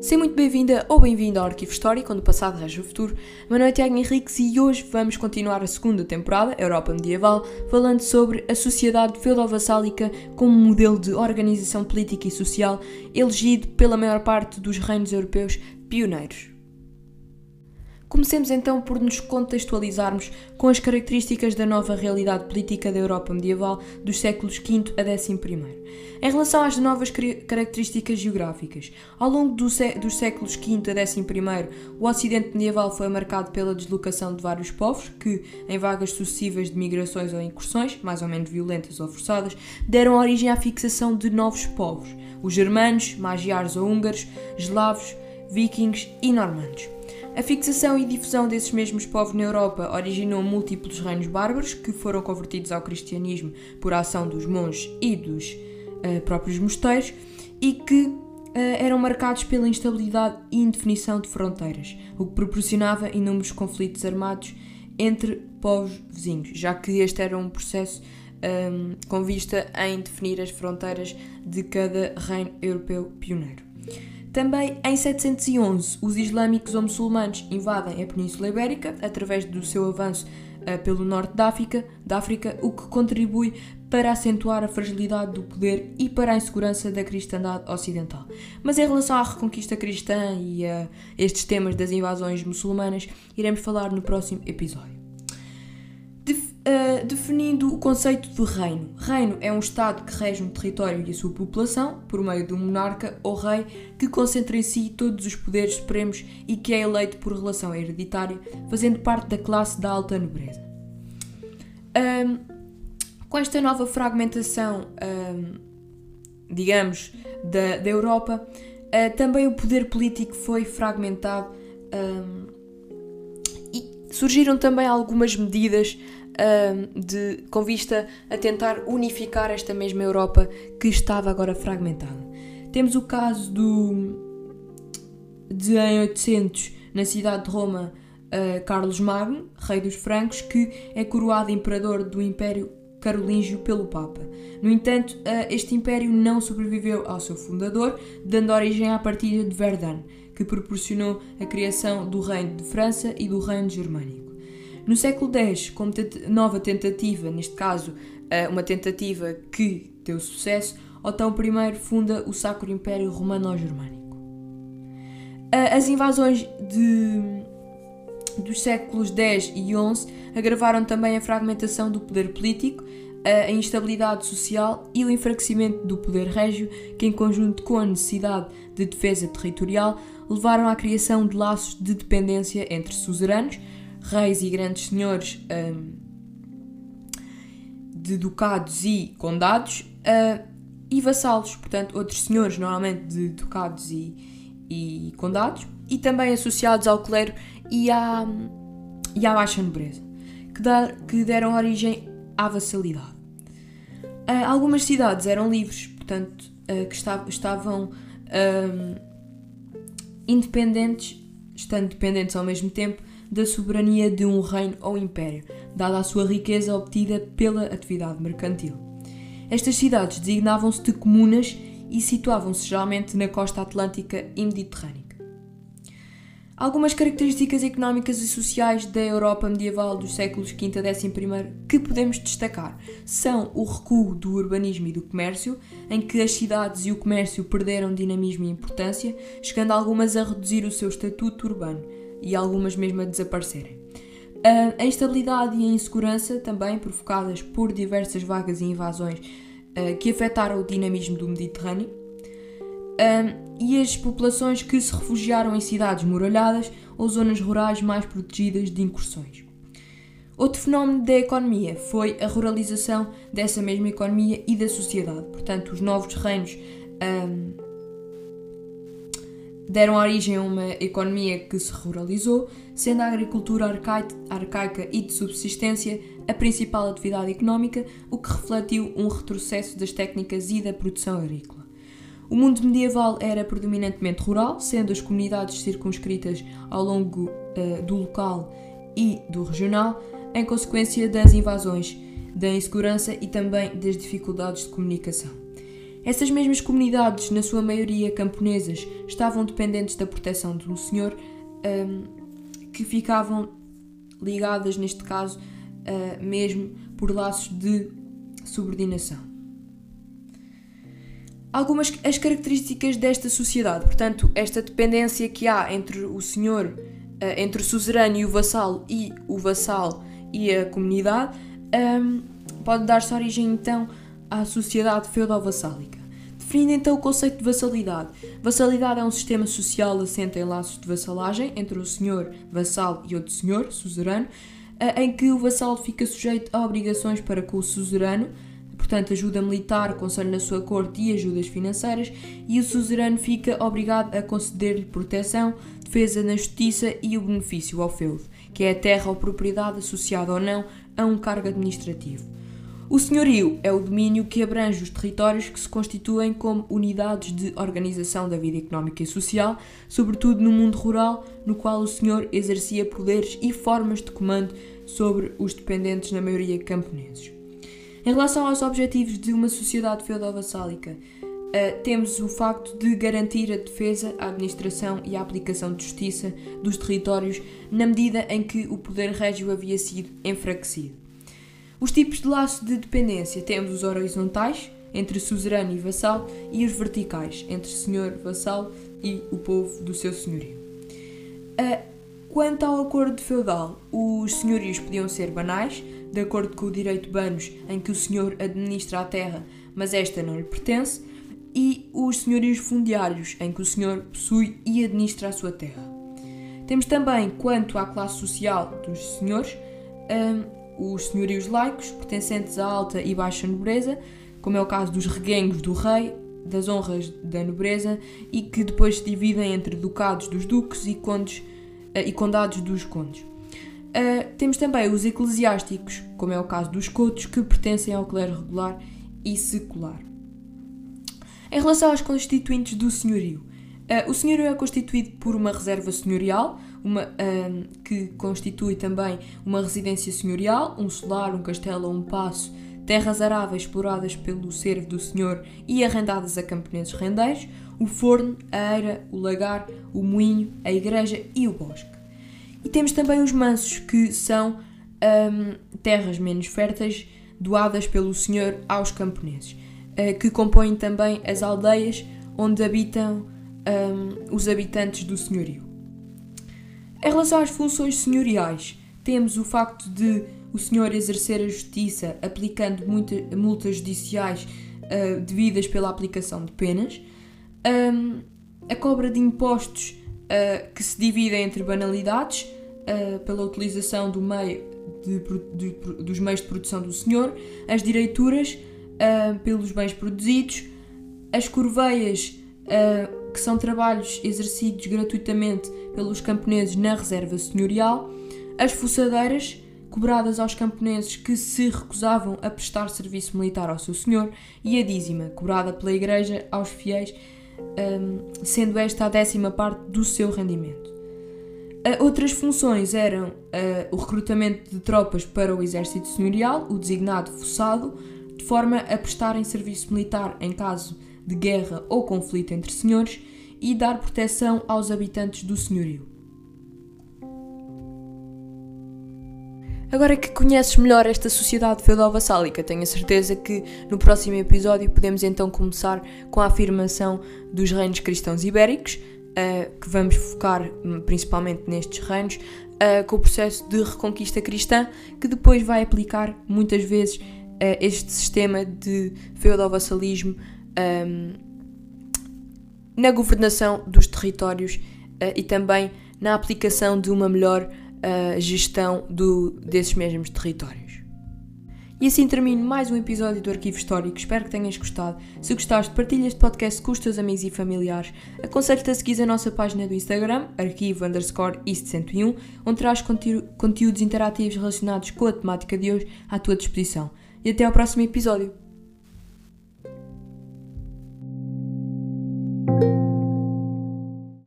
Seja muito bem-vinda ou bem-vindo ao Arquivo Histórico, onde o passado rege o futuro. Meu nome é Tiago Henriques e hoje vamos continuar a segunda temporada, Europa Medieval, falando sobre a sociedade feudal-vassálica como modelo de organização política e social elegido pela maior parte dos reinos europeus pioneiros. Comecemos então por nos contextualizarmos com as características da nova realidade política da Europa medieval dos séculos V a XI. Em relação às novas características geográficas, ao longo do dos séculos V a XI, o Ocidente medieval foi marcado pela deslocação de vários povos que, em vagas sucessivas de migrações ou incursões, mais ou menos violentas ou forçadas, deram origem à fixação de novos povos: os germanos, magiares ou húngaros, eslavos, vikings e normandos. A fixação e difusão desses mesmos povos na Europa originou múltiplos reinos bárbaros que foram convertidos ao cristianismo por ação dos monges e dos uh, próprios mosteiros e que uh, eram marcados pela instabilidade e indefinição de fronteiras, o que proporcionava inúmeros conflitos armados entre povos vizinhos, já que este era um processo um, ehm, com vista em definir as fronteiras de cada reino europeu pioneiro. Também em 711, os islâmicos ou muçulmanos invadem a Península Ibérica através do seu avanço uh, pelo norte da África, da África, o que contribui para acentuar a fragilidade do poder e para a insegurança da cristandade ocidental. Mas em relação à reconquista cristã e a estes temas das invasões muçulmanas, iremos falar no próximo episódio. Uh, definindo o conceito de reino. Reino é um Estado que rege um território e a sua população, por meio de um monarca ou rei que concentra em si todos os poderes supremos e que é eleito por relação hereditária, fazendo parte da classe da alta nobreza. Um, com esta nova fragmentação, um, digamos, da, da Europa, uh, também o poder político foi fragmentado um, e surgiram também algumas medidas de, com vista a tentar unificar esta mesma Europa que estava agora fragmentada. Temos o caso do, de em 800, na cidade de Roma, uh, Carlos Magno, rei dos francos, que é coroado imperador do Império Carolíngio pelo Papa. No entanto, uh, este império não sobreviveu ao seu fundador, dando origem à partilha de Verdun, que proporcionou a criação do Reino de França e do Reino Germânico. No século X, como nova tentativa, neste caso eh, uma tentativa que deu sucesso, Otão I funda o Sacro Império Romano-Germânico. Eh, as invasões de, dos séculos X e XI agravaram também a fragmentação do poder político, a instabilidade social e o enfraquecimento do poder régio, que, em conjunto com a necessidade de defesa territorial, levaram à criação de laços de dependência entre suzeranos, reis e grandes senhores um, de ducados e condados uh, e vassalos, portanto, outros senhores, normalmente de ducados e, e condados, e também associados ao clero e à, e à baixa nobreza, que, dar, que deram origem à vassalidade. Uh, algumas cidades eram livres, portanto, uh, que estavam, estavam um, independentes, estando dependentes ao mesmo tempo da soberania de um reino ou império, dada a sua riqueza obtida pela atividade mercantil. Estas cidades designavam-se de comunas e situavam-se geralmente na costa atlântica e mediterrânea. Algumas características económicas e sociais da Europa medieval dos séculos V a XI que podemos destacar são o recuo do urbanismo e do comércio, em que as cidades e o comércio perderam dinamismo e importância, chegando algumas a reduzir o seu estatuto urbano, e algumas mesmo a desaparecerem. A instabilidade e a insegurança, também provocadas por diversas vagas e invasões que afetaram o dinamismo do Mediterrâneo, e as populações que se refugiaram em cidades muralhadas ou zonas rurais mais protegidas de incursões. Outro fenómeno da economia foi a ruralização dessa mesma economia e da sociedade. Portanto, os novos reinos um, deram origem a uma economia que se ruralizou, sendo a agricultura arcaica e de subsistência a principal atividade económica, o que refletiu um retrocesso das técnicas e da produção agrícola. O mundo medieval era predominantemente rural, sendo as comunidades circunscritas ao longo uh, do local e do regional, em consequência das invasões, da insegurança e também das dificuldades de comunicação. Essas mesmas comunidades, na sua maioria camponesas, estavam dependentes da proteção de um senhor um, que ficavam ligadas, neste caso, uh, mesmo por laços de subordinação. Algumas as características desta sociedade, portanto, esta dependência que há entre o senhor, uh, entre o suzerano e o vassalo e o vassalo e a comunidade, um, pode dar-se origem então à sociedade feudal-vassálica. Definindo então o conceito de vassalidade. Vassalidade é um sistema social assente em laços de vassalagem entre o senhor, vassalo e outro senhor, suzerano, eh, em que o vassalo fica sujeito a obrigações para com o suzerano, portanto, ajuda militar, conselho na sua corte e ajudas financeiras, e o suzerano fica obrigado a conceder-lhe proteção, defesa na justiça e o benefício ao feudo, que é a terra ou propriedade associada ou não a um cargo administrativo. O senhorio é o domínio que abrange os territórios que se constituem como unidades de organização da vida económica e social, sobretudo no mundo rural, no qual o senhor exercia poderes e formas de comando sobre os dependentes, na maioria camponeses. Em relação aos objetivos de uma sociedade feudal-vassálica, Uh, temos o facto de garantir a defesa, a administração e a aplicação de justiça dos territórios na medida em que o poder régio havia sido enfraquecido. Os tipos de laço de dependência temos os horizontais, entre suzerano e vassal, e os verticais, entre senhor, vassal e o povo do seu senhorio. Uh, quanto ao acordo feudal, os senhorios podiam ser banais, de acordo com o direito banos, em que o senhor administra a terra, mas esta não lhe pertence, e os senhorios fundiários, em que o senhor possui e administra a sua terra. Temos também, quanto à classe social dos senhores, uh, os senhorios laicos, pertencentes à alta e baixa nobreza, como é o caso dos reguengos do rei, das honras da nobreza, e que depois se dividem entre ducados dos duques e, condes, uh, e condados dos condes. Uh, temos também os eclesiásticos, como é o caso dos cotos, que pertencem ao clero regular e secular. Em relação aos constituintes do senhorio, uh, o senhorio é constituído por uma reserva senhorial, uma, um, que constitui também uma residência senhorial, um solar, um castelo ou um paço, terras aráveis exploradas pelo servo do senhor e arrendadas a camponeses rendeiros, o forno, a eira, o lagar, o moinho, a igreja e o bosque. E temos também os mansos, que são um, terras menos férteis doadas pelo senhor aos camponeses, uh, que compõem também as aldeias onde habitam um, os habitantes do senhorio. Em relação às funções senhoriais, temos o facto de o senhor exercer a justiça aplicando muita, multas judiciais uh, devidas pela aplicação de penas, um, a cobra de impostos uh, que se dividem entre banalidades uh, pela utilização do meio de, de, dos meios de produção do senhor, as direituras pelos bens produzidos, as corveias que são trabalhos exercidos gratuitamente pelos camponeses na reserva senhorial, as fuçadeiras, cobradas aos camponeses que se recusavam a prestar serviço militar ao seu senhor, e a dízima, cobrada pela Igreja aos fiéis, um, sendo esta a décima parte do seu rendimento. Uh, outras funções eram uh, o recrutamento de tropas para o exército senhorial, o designado fuçado, de forma a prestarem serviço militar em caso de guerra ou conflito entre senhores e dar proteção aos habitantes do senhorio. Agora que conheces melhor esta sociedade feudal-vassálica, tenho a certeza que no próximo episódio podemos então começar com a afirmação dos reinos cristãos ibéricos, uh, que vamos focar hum, principalmente nestes reinos, uh, com o processo de reconquista cristã, que depois vai aplicar muitas vezes uh, este sistema de feudal-vassalismo um, na governação dos territórios uh, e também na aplicação de uma melhor uh, gestão do, desses mesmos territórios. E assim termino mais um episódio do Arquivo Histórico. Espero que tenhas gostado. Se gostaste, partilha este podcast com os teus amigos e familiares. Aconselho-te a seguir a nossa página do Instagram, arquivo underscore East 101, onde traz conteúdos interativos relacionados com a temática de hoje à tua disposição. E até ao próximo episódio.